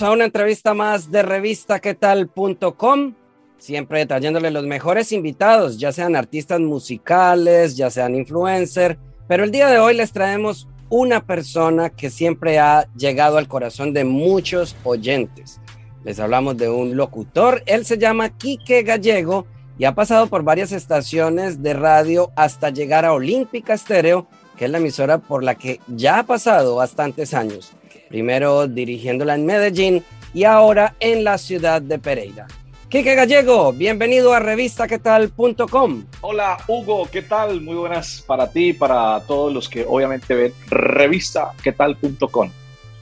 A una entrevista más de revistaquetal.com. Siempre trayéndole los mejores invitados, ya sean artistas musicales, ya sean influencers. Pero el día de hoy les traemos una persona que siempre ha llegado al corazón de muchos oyentes. Les hablamos de un locutor, él se llama Quique Gallego y ha pasado por varias estaciones de radio hasta llegar a Olímpica Estéreo, que es la emisora por la que ya ha pasado bastantes años. Primero dirigiéndola en Medellín y ahora en la ciudad de Pereira. Quique Gallego, bienvenido a revistaquetal.com. Hola Hugo, ¿qué tal? Muy buenas para ti y para todos los que obviamente ven revistaquetal.com.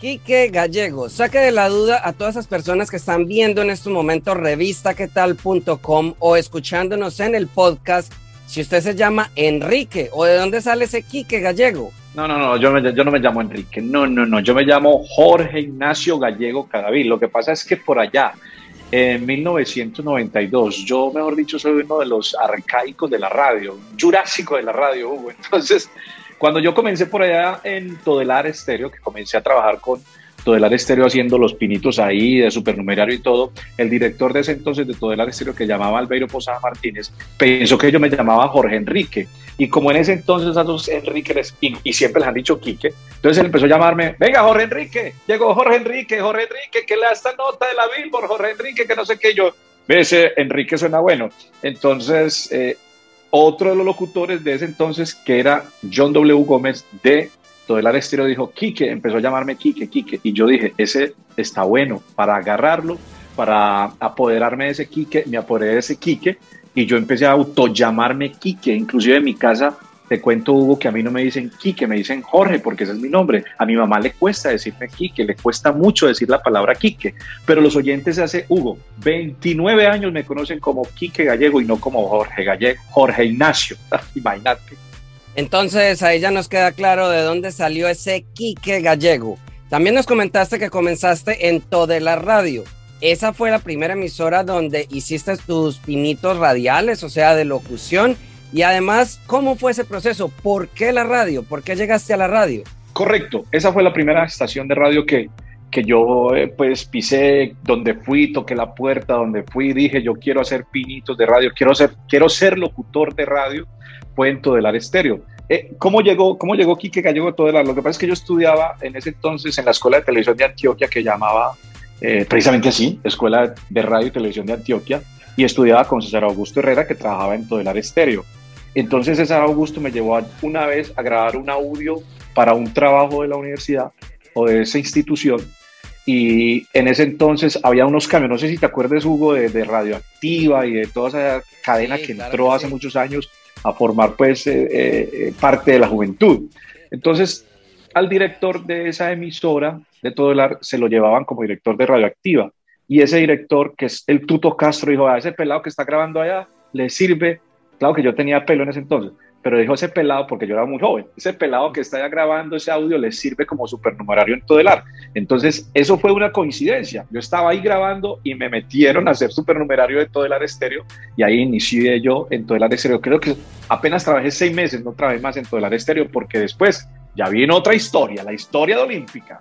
Quique Gallego, saque de la duda a todas esas personas que están viendo en estos momentos revistaquetal.com o escuchándonos en el podcast, si usted se llama Enrique o de dónde sale ese Quique Gallego. No, no, no, yo, no me llamo Enrique, no, no, no, yo me llamo Jorge Ignacio Gallego Cadavid. Lo que pasa es que por allá, en 1992. Yo, mejor dicho, soy uno de los arcaicos de la radio, jurásico de la radio, Hugo. Entonces, cuando yo comencé por allá en Todelar Estéreo, que comencé a trabajar con Todelar Estéreo haciendo los pinitos ahí de supernumerario y todo, el director de ese entonces de Todelar Estéreo, que llamaba Albeiro Posada Martínez, pensó que yo me llamaba Jorge Enrique. Y como en ese entonces a los Enrique y, y, siempre les han dicho Quique, entonces él empezó a llamarme, venga Jorge Enrique, llegó Jorge Enrique, Jorge Enrique, que le da esta nota de la Billboard, Jorge Enrique, que no sé qué yo. Ese Enrique suena bueno. Entonces, eh, otro de los locutores de ese entonces, que era John W. Gómez de Todelar Estéreo, dijo, Quique, empezó a llamarme Quique, Quique. Y yo dije, ese está bueno para agarrarlo, para apoderarme de ese Quique, me apoderé de ese Quique y yo empecé a autollamarme Quique, inclusive en mi casa te cuento, Hugo, que a mí no me dicen Quique, me dicen Jorge, porque ese es mi nombre. A mi mamá le cuesta decirme Quique, le cuesta mucho decir la palabra Quique, pero los oyentes hace, Hugo, 29 años me conocen como Quique Gallego y no como Jorge Gallego, Jorge Ignacio, imagínate. Entonces ahí ya nos queda claro de dónde salió ese Quique Gallego. También nos comentaste que comenzaste en la Radio. Esa fue la primera emisora donde hiciste tus pinitos radiales, o sea, de locución y además, ¿cómo fue ese proceso? ¿Por qué la radio? ¿Por qué llegaste a la radio? Correcto, esa fue la primera estación de radio que, que yo eh, pues pisé, donde fui, toqué la puerta, donde fui, dije yo quiero hacer pinitos de radio, quiero ser, quiero ser locutor de radio, fue en Todelar Estéreo. Eh, ¿cómo, llegó, ¿Cómo llegó Quique Gallego a Todelar? Lo que pasa es que yo estudiaba en ese entonces en la Escuela de Televisión de Antioquia que llamaba eh, precisamente así, Escuela de Radio y Televisión de Antioquia, y estudiaba con César Augusto Herrera que trabajaba en Todelar Estéreo. Entonces César Augusto me llevó una vez a grabar un audio para un trabajo de la universidad o de esa institución y en ese entonces había unos cambios, no sé si te acuerdas Hugo, de, Radioactiva y de toda esa cadena que entró hace muchos años a formar pues eh, eh, parte de la juventud. Entonces al director de esa emisora de todo el se lo llevaban como director de Radioactiva. Y ese director que es el Tuto Castro dijo, a ese pelado que está grabando allá le sirve Claro que yo tenía pelo en ese entonces, pero dijo ese pelado porque yo era muy joven. Ese pelado que está grabando ese audio le sirve como supernumerario en todo el arte. Entonces, eso fue una coincidencia. Yo estaba ahí grabando y me metieron a ser supernumerario de todo el arte estéreo y ahí inicié yo en todo el arte estéreo. Creo que apenas trabajé seis meses, no trabajé más en todo el arte estéreo porque después ya viene otra historia, la historia de Olímpica.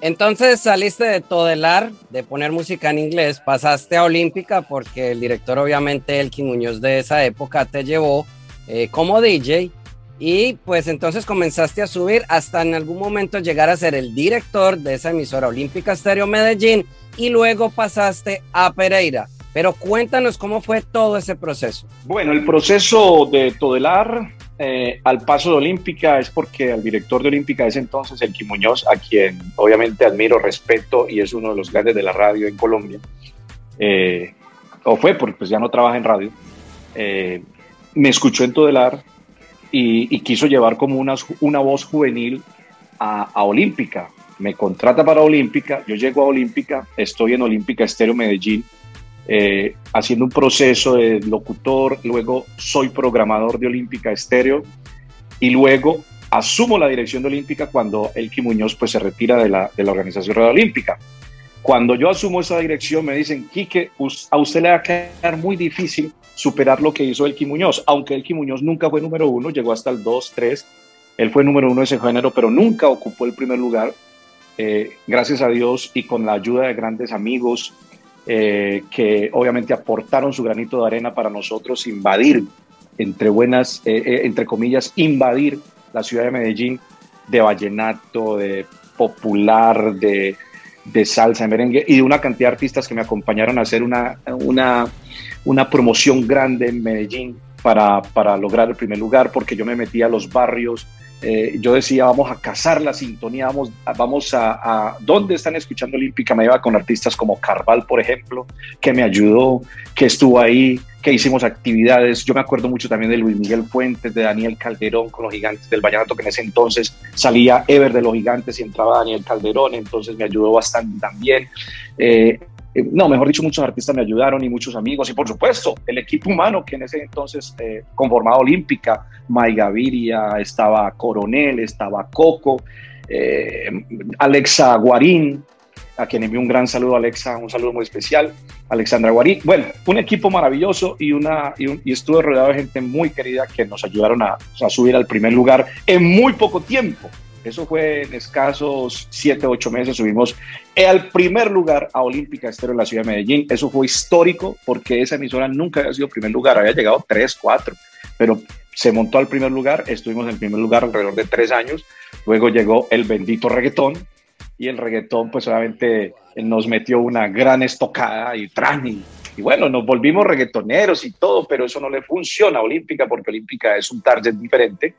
Entonces saliste de Todelar, de poner música en inglés, pasaste a Olímpica porque el director, obviamente, Elkin Muñoz de esa época, te llevó eh, como DJ y pues entonces comenzaste a subir hasta en algún momento llegar a ser el director de esa emisora Olímpica Estéreo Medellín y luego pasaste a Pereira. Pero cuéntanos cómo fue todo ese proceso. Bueno, el proceso de Todelar eh, al paso de Olímpica es porque el director de Olímpica es entonces el Muñoz, a quien obviamente admiro, respeto y es uno de los grandes de la radio en Colombia. Eh, o fue porque pues ya no trabaja en radio. Eh, me escuchó en Todelar y, y quiso llevar como una, una voz juvenil a, a Olímpica. Me contrata para Olímpica, yo llego a Olímpica, estoy en Olímpica Estéreo Medellín, eh, haciendo un proceso de locutor, luego soy programador de Olímpica Estéreo y luego asumo la dirección de Olímpica cuando Elki Muñoz pues, se retira de la, de la organización Radio Olímpica. Cuando yo asumo esa dirección me dicen, Quique, a usted le va a quedar muy difícil superar lo que hizo Elki Muñoz, aunque Elki Muñoz nunca fue número uno, llegó hasta el 2, 3, él fue número uno de ese género, pero nunca ocupó el primer lugar. Eh, gracias a Dios y con la ayuda de grandes amigos eh, que obviamente aportaron su granito de arena para nosotros invadir, entre buenas, eh, entre comillas, invadir la ciudad de Medellín de vallenato, de popular, de, de salsa, de merengue y de una cantidad de artistas que me acompañaron a hacer una, una, una promoción grande en Medellín para, para, lograr el primer lugar, porque yo me metí a los barrios, eh, yo decía, vamos a cazar la sintonía, vamos, vamos a, ¿Dónde están escuchando Olímpica? Me iba con artistas como Carval, por ejemplo, que me ayudó, que estuvo ahí, que hicimos actividades. Yo me acuerdo mucho también de Luis Miguel Fuentes, de Daniel Calderón con los gigantes del Vallenato, que en ese entonces salía Ever de los gigantes y entraba Daniel Calderón, entonces me ayudó bastante también. Eh, eh, no, mejor dicho, muchos artistas me ayudaron y muchos amigos y por supuesto el equipo humano que en ese entonces eh, conformaba Olímpica, May Gaviria, estaba Coronel, estaba Coco, eh, Alexa Guarín, a quien envío un gran saludo Alexa, un saludo muy especial, Alexandra Guarín. Bueno, un equipo maravilloso y, una, y, estuve rodeado de gente muy querida que nos ayudaron a subir al primer lugar en muy poco tiempo. Eso fue en escasos 7, 8 meses. Subimos al primer lugar a Olímpica Estero en la ciudad de Medellín. Eso fue histórico porque esa emisora nunca había sido primer lugar. Había llegado 3, 4, pero se montó al primer lugar. Estuvimos en primer lugar alrededor de 3 años. Luego llegó el bendito reggaetón. Y el reggaetón, pues obviamente nos metió una gran estocada y trani. Y bueno, nos volvimos reggaetoneros y todo, pero eso no le funciona a Olímpica porque Olímpica es un target diferente.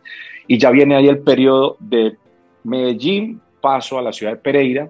Y ya viene ahí el periodo de Medellín, paso a la ciudad de Pereira,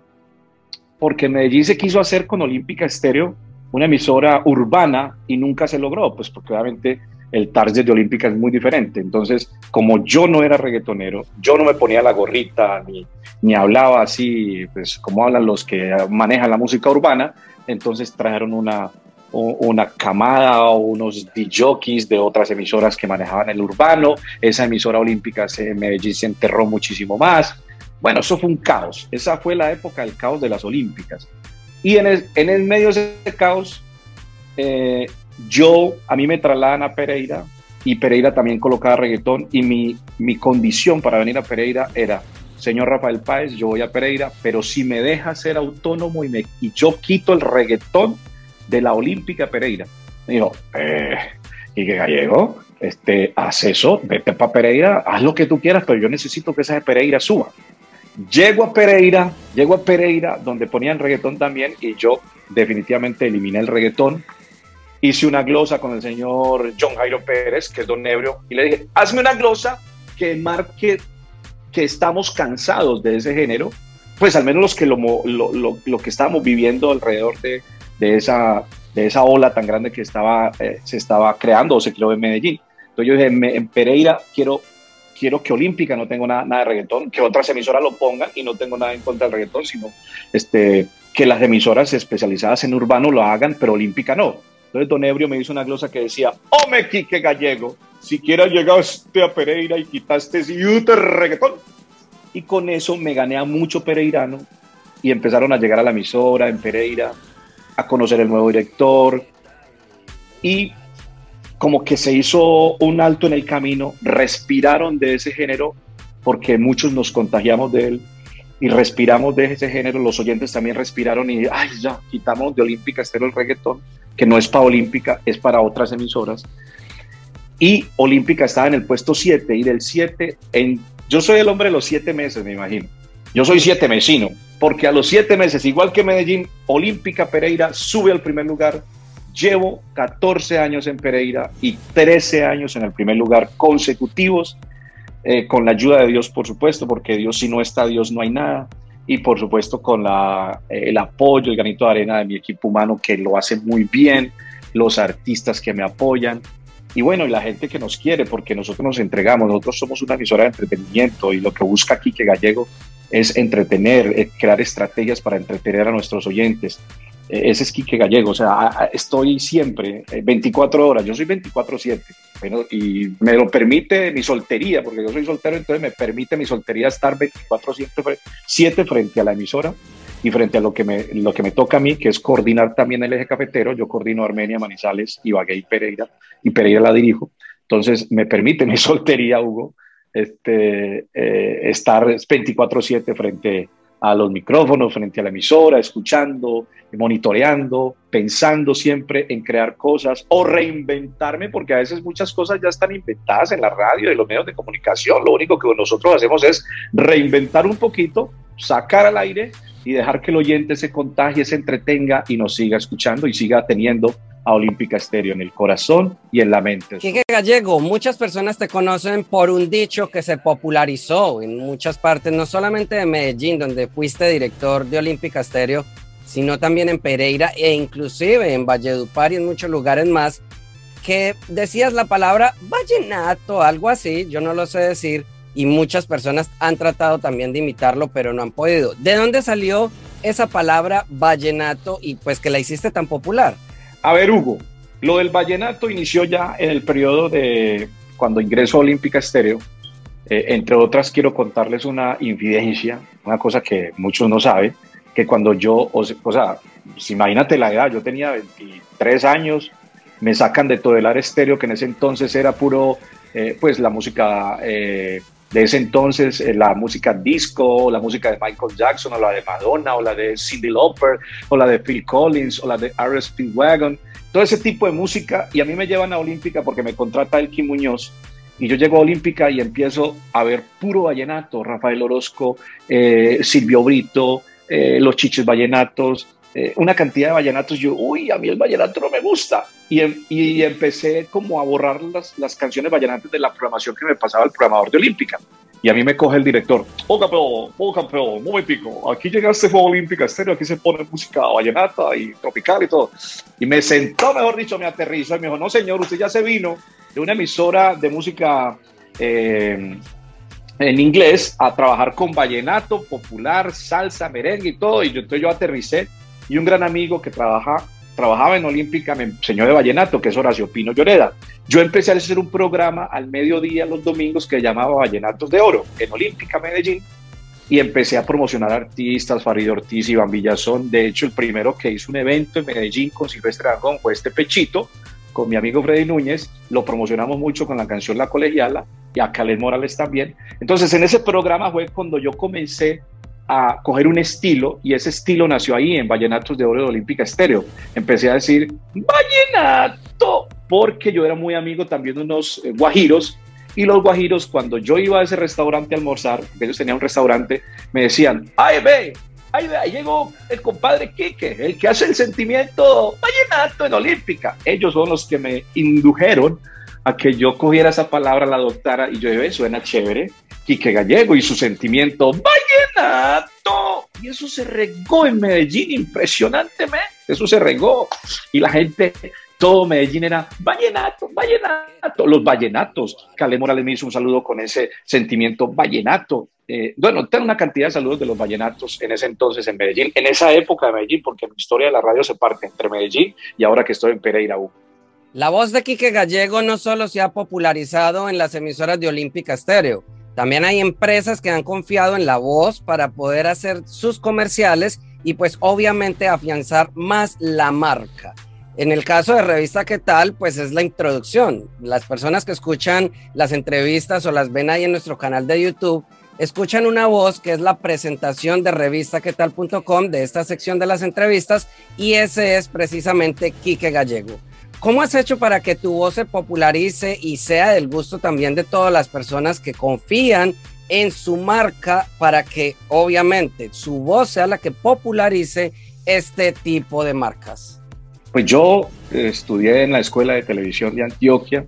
porque Medellín se quiso hacer con Olímpica Estéreo una emisora urbana y nunca se logró, pues porque obviamente el target de Olímpica es muy diferente. Entonces, como yo no era reggaetonero, yo no me ponía la gorrita ni, ni hablaba así, pues como hablan los que manejan la música urbana, entonces trajeron una, una camada o unos DJs de otras emisoras que manejaban el urbano. Esa emisora olímpica en Medellín se enterró muchísimo más. Bueno, eso fue un caos. Esa fue la época del caos de las olímpicas. Y en el, en medio de ese caos, eh, yo, a mí me trasladan a Pereira y Pereira también colocaba reggaetón y mi, mi condición para venir a Pereira era, señor Rafael Páez, yo voy a Pereira, pero si me deja ser autónomo y, me, y yo quito el reggaetón, de la Olímpica Pereira. Me dijo, eh, ¿y qué gallego? Este, haz eso, vete para Pereira, haz lo que tú quieras, pero yo necesito que esa de Pereira suba. Llego a Pereira, llego a Pereira, donde ponían reggaetón también, y yo definitivamente eliminé el reggaetón. Hice una glosa con el señor John Jairo Pérez, que es don Nebrio, y le dije, hazme una glosa que marque que estamos cansados de ese género, pues al menos los que lo, lo, lo, lo que estábamos viviendo alrededor de, de esa, de esa ola tan grande que estaba, eh, se estaba creando o se creó en Medellín. Entonces yo dije, en Pereira quiero, quiero que Olímpica no tenga nada, nada, de reggaetón, que otras emisoras lo pongan y no tengo nada en contra del reggaetón, sino este, que las emisoras especializadas en urbano lo hagan, pero Olímpica no. Entonces Don Ebrio me hizo una glosa que decía, ¡Home, Quique Gallego! Siquiera llegaste a Pereira y quitaste ese reggaetón. Y con eso me gané a mucho pereirano y empezaron a llegar a la emisora en Pereira a conocer el nuevo director y como que se hizo un alto en el camino, respiraron de ese género porque muchos nos contagiamos de él y respiramos de ese género, los oyentes también respiraron y, ay, ya, quitamos de Olímpica Estero el reggaetón, que no es para Olímpica, es para otras emisoras. Y Olímpica estaba en el puesto 7 y del 7, en, yo soy el hombre de los 7 meses, me imagino. Yo soy siete mesino, porque a los siete meses, igual que Medellín, Olímpica Pereira sube al primer lugar. Llevo 14 años en Pereira y 13 años en el primer lugar consecutivos, eh, con la ayuda de Dios, por supuesto, porque Dios si no está, Dios no hay nada. Y por supuesto con la, el apoyo, el granito de arena de mi equipo humano que lo hace muy bien, los artistas que me apoyan. y bueno, y la gente que nos quiere, porque nosotros nos entregamos, nosotros somos una emisora de entretenimiento y lo que busca Quique Gallego es entretener, eh, crear estrategias para entretener a nuestros oyentes. Eh, ese es Quique Gallego, o sea, estoy siempre 24 eh, horas, yo soy 24/7 y me lo permite mi soltería, porque yo soy soltero, entonces me permite mi soltería estar 24/7 frente a la emisora y frente a lo que, me, lo que me toca a mí, que es coordinar también el eje cafetero, yo coordino Armenia, Manizales, Ibagué y Pereira, y Pereira la dirijo. Entonces, me permite mi soltería, Hugo, este, eh, estar 24/7 frente a los micrófonos, frente a la emisora, escuchando, monitoreando, pensando siempre en crear cosas o reinventarme, porque a veces muchas cosas ya están inventadas en la radio y en los medios de comunicación. Lo único que nosotros hacemos es reinventar un poquito, sacar al aire y dejar que el oyente se contagie, se entretenga y nos siga escuchando y siga teniendo a Olímpica Estéreo en el corazón y en la mente. Quique Gallego, muchas personas te conocen por un dicho que se popularizó en muchas partes, no solamente de Medellín, donde fuiste director de Olímpica Estéreo, sino también en Pereira e inclusive en Valledupar y en muchos lugares más, que decías la palabra vallenato, algo así, yo no lo sé decir, y muchas personas han tratado también de imitarlo, pero no han podido. ¿De dónde salió esa palabra vallenato y pues que la hiciste tan popular? A ver, Hugo, lo del vallenato inició ya en el periodo de cuando ingreso a Olímpica Estéreo. Eh, entre otras, quiero contarles una infidencia, una cosa que muchos no saben, que cuando yo, o, sea, pues imagínate la edad, yo tenía 23 años, me sacan de Todelar Estéreo, que en ese entonces era puro, eh, pues la música eh, de ese entonces, eh, la música disco, la música de Michael Jackson, o la de Madonna, o la de Cindy Lauper, o la de Phil Collins, o la de R.S. Wagon, todo ese tipo de música. Y a mí me llevan a Olímpica porque me contrata Elkin Muñoz. Y yo llego a Olímpica y empiezo a ver puro vallenato, Rafael Orozco, eh, Silvio Brito, eh, los chiches vallenatos, una cantidad de vallenatos. Yo, uy, a mí el vallenato no me gusta. Y, em, y, empecé como a borrar las, las, canciones vallenatas de la programación que me pasaba el programador de Olímpica. Y a mí me coge el director, oh campeón, oh campeón, muy pico, aquí llegaste fue Olímpica Estéreo, aquí se pone música vallenata y tropical y todo. Y me sentó, mejor dicho, me aterrizó y me dijo, no señor, usted ya se vino de una emisora de música eh, en inglés a trabajar con vallenato, popular, salsa, merengue y todo. Y yo, entonces yo aterricé y un gran amigo que trabaja trabajaba en Olímpica, enseñó de vallenato, que es Horacio Pino Lloreda. Yo empecé a hacer un programa al mediodía los domingos que llamaba Vallenatos de Oro en Olímpica Medellín y empecé a promocionar artistas, Farid Ortiz, Iván Villazón. De hecho, el primero que hizo un evento en Medellín con Silvestre Aragón fue este Pechito, con mi amigo Freddy Núñez. Lo promocionamos mucho con la canción La Colegiala y a Caled Morales también. Entonces, en ese programa fue cuando yo comencé a coger un estilo y ese estilo nació ahí en Vallenatos de Oro de Olímpica Estéreo. Empecé a decir vallenato porque yo era muy amigo también de unos eh, guajiros y los guajiros cuando yo iba a ese restaurante a almorzar, ellos tenían un restaurante, me decían, ay ve, ahí llegó el compadre Quique, el que hace el sentimiento vallenato en Olímpica. Ellos son los que me indujeron a que yo cogiera esa palabra, la adoptara y yo dije, suena chévere, Quique Gallego y su sentimiento vallenato. Y eso se regó en Medellín impresionantemente, eso se regó. Y la gente, todo Medellín era vallenato, vallenato, los vallenatos. Calé Morales me hizo un saludo con ese sentimiento vallenato. Eh, bueno, tengo una cantidad de saludos de los vallenatos en ese entonces en Medellín, en esa época de Medellín, porque mi historia de la radio se parte entre Medellín y ahora que estoy en Pereira. La voz de Quique Gallego no solo se ha popularizado en las emisoras de Olímpica Estéreo, también hay empresas que han confiado en la voz para poder hacer sus comerciales y pues obviamente afianzar más la marca. En el caso de Revista ¿Qué tal? Pues es la introducción. Las personas que escuchan las entrevistas o las ven ahí en nuestro canal de YouTube, escuchan una voz que es la presentación de revistaquetal.com de esta sección de las entrevistas y ese es precisamente Quique Gallego. ¿Cómo has hecho para que tu voz se popularice y sea del gusto también de todas las personas que confían en su marca para que obviamente su voz sea la que popularice este tipo de marcas? Pues yo estudié en la Escuela de Televisión de Antioquia,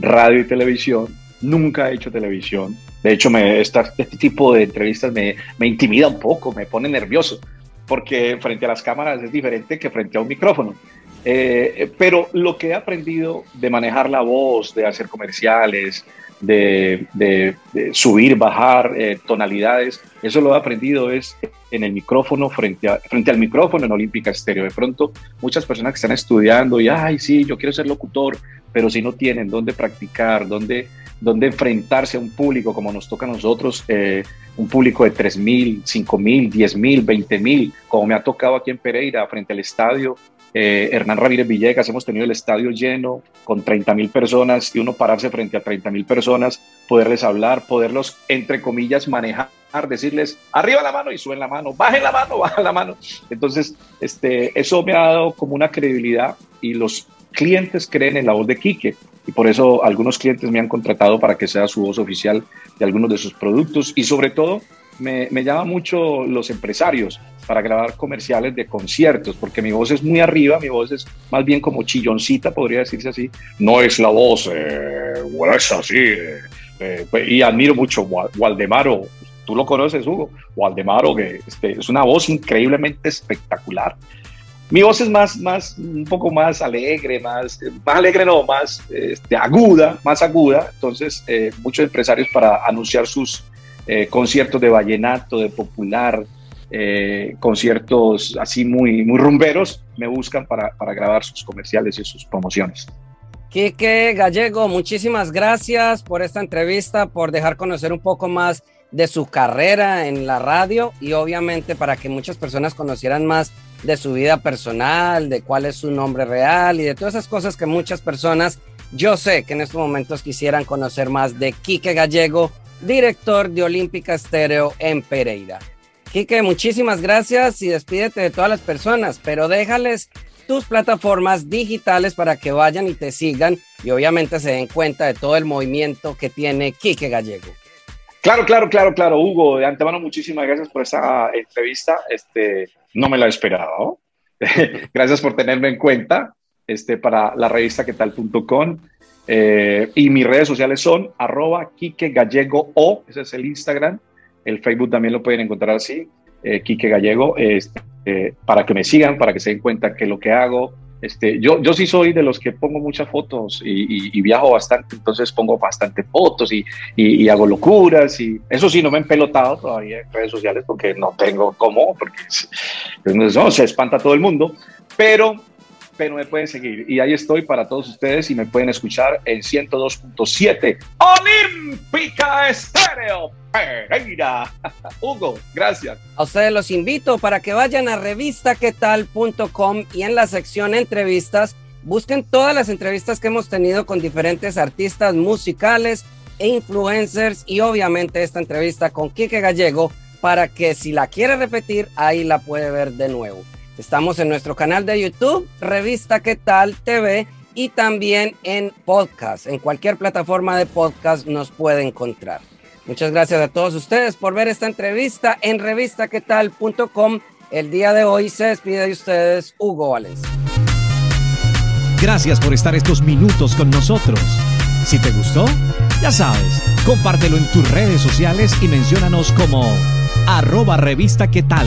radio y televisión, nunca he hecho televisión. De hecho, me, este tipo de entrevistas me, me intimida un poco, me pone nervioso, porque frente a las cámaras es diferente que frente a un micrófono. Eh, pero lo que he aprendido de manejar la voz, de hacer comerciales, de, subir, bajar eh, tonalidades, eso lo he aprendido es en el micrófono, frente, a, frente al micrófono en Olímpica Estéreo. De pronto, muchas personas que están estudiando y, ay, sí, yo quiero ser locutor, pero si no tienen dónde practicar, dónde, dónde enfrentarse a un público como nos toca a nosotros, eh, un público de 3.000, 5.000, 10.000, 20.000, como me ha tocado aquí en Pereira, frente al estadio, eh, Hernán Ramírez Villegas, hemos tenido el estadio lleno con 30 mil personas y uno pararse frente a 30 mil personas, poderles hablar, poderlos, entre comillas, manejar, decirles arriba la mano y suben la mano, bajen la mano, bajen la mano. Entonces, este, eso me ha dado como una credibilidad y los clientes creen en la voz de Quique y por eso algunos clientes me han contratado para que sea su voz oficial de algunos de sus productos y sobre todo me, me llama mucho los empresarios para grabar comerciales de conciertos, porque mi voz es muy arriba, mi voz es más bien como chilloncita, podría decirse así. No es la voz eh, gruesa, así. Eh, eh, pues, y admiro mucho Waldemaro, tú lo conoces, Hugo, Waldemaro, que este, es una voz increíblemente espectacular. Mi voz es más, más, un poco más alegre, más, más alegre no, más este, aguda, más aguda. Entonces, muchos empresarios para anunciar sus conciertos de vallenato, de popular, eh, conciertos así muy, muy rumberos, me buscan para, para grabar sus comerciales y sus promociones. Quique Gallego, muchísimas gracias por esta entrevista, por dejar conocer un poco más de su carrera en la radio y obviamente para que muchas personas conocieran más de su vida personal, de cuál es su nombre real y de todas esas cosas que muchas personas, yo sé que en estos momentos quisieran conocer más de Quique Gallego, director de Olímpica Estéreo en Pereira. Quique, muchísimas gracias y despídete de todas las personas, pero déjales tus plataformas digitales para que vayan y te sigan y obviamente se den cuenta de todo el movimiento que tiene Quique Gallego. Claro, claro, claro, claro, Hugo. De antemano, muchísimas gracias por esta entrevista. Este, no me la he esperado. gracias por tenerme en cuenta este, para la revista quetal.com. Eh, y mis redes sociales son arroba Quique Gallego O, ese es el Instagram, el Facebook también lo pueden encontrar así, eh, Quique Gallego, este, para que me sigan, para que se den cuenta que lo que hago, este, yo, yo sí soy de los que pongo muchas fotos y, viajo bastante, entonces pongo bastante fotos y, y, hago locuras y eso sí, no me he pelotado todavía en redes sociales porque no tengo cómo, porque no, se espanta todo el mundo, pero pero me pueden seguir. Y ahí estoy para todos ustedes y me pueden escuchar en 102.7 Olímpica Estéreo Pereira. Hugo, gracias. A ustedes los invito para que vayan a revistaquetal.com y en la sección entrevistas busquen todas las entrevistas que hemos tenido con diferentes artistas musicales e influencers y obviamente esta entrevista con Quique Gallego para que si la quiere repetir ahí la puede ver de nuevo. Estamos en nuestro canal de YouTube, Revista ¿Qué tal TV? Y también en podcast. En cualquier plataforma de podcast nos puede encontrar. Muchas gracias a todos ustedes por ver esta entrevista en revistaquetal.com. El día de hoy se despide de ustedes Hugo Valencia. Gracias por estar estos minutos con nosotros. Si te gustó, ya sabes, compártelo en tus redes sociales y menciónanos como arroba revista qué tal.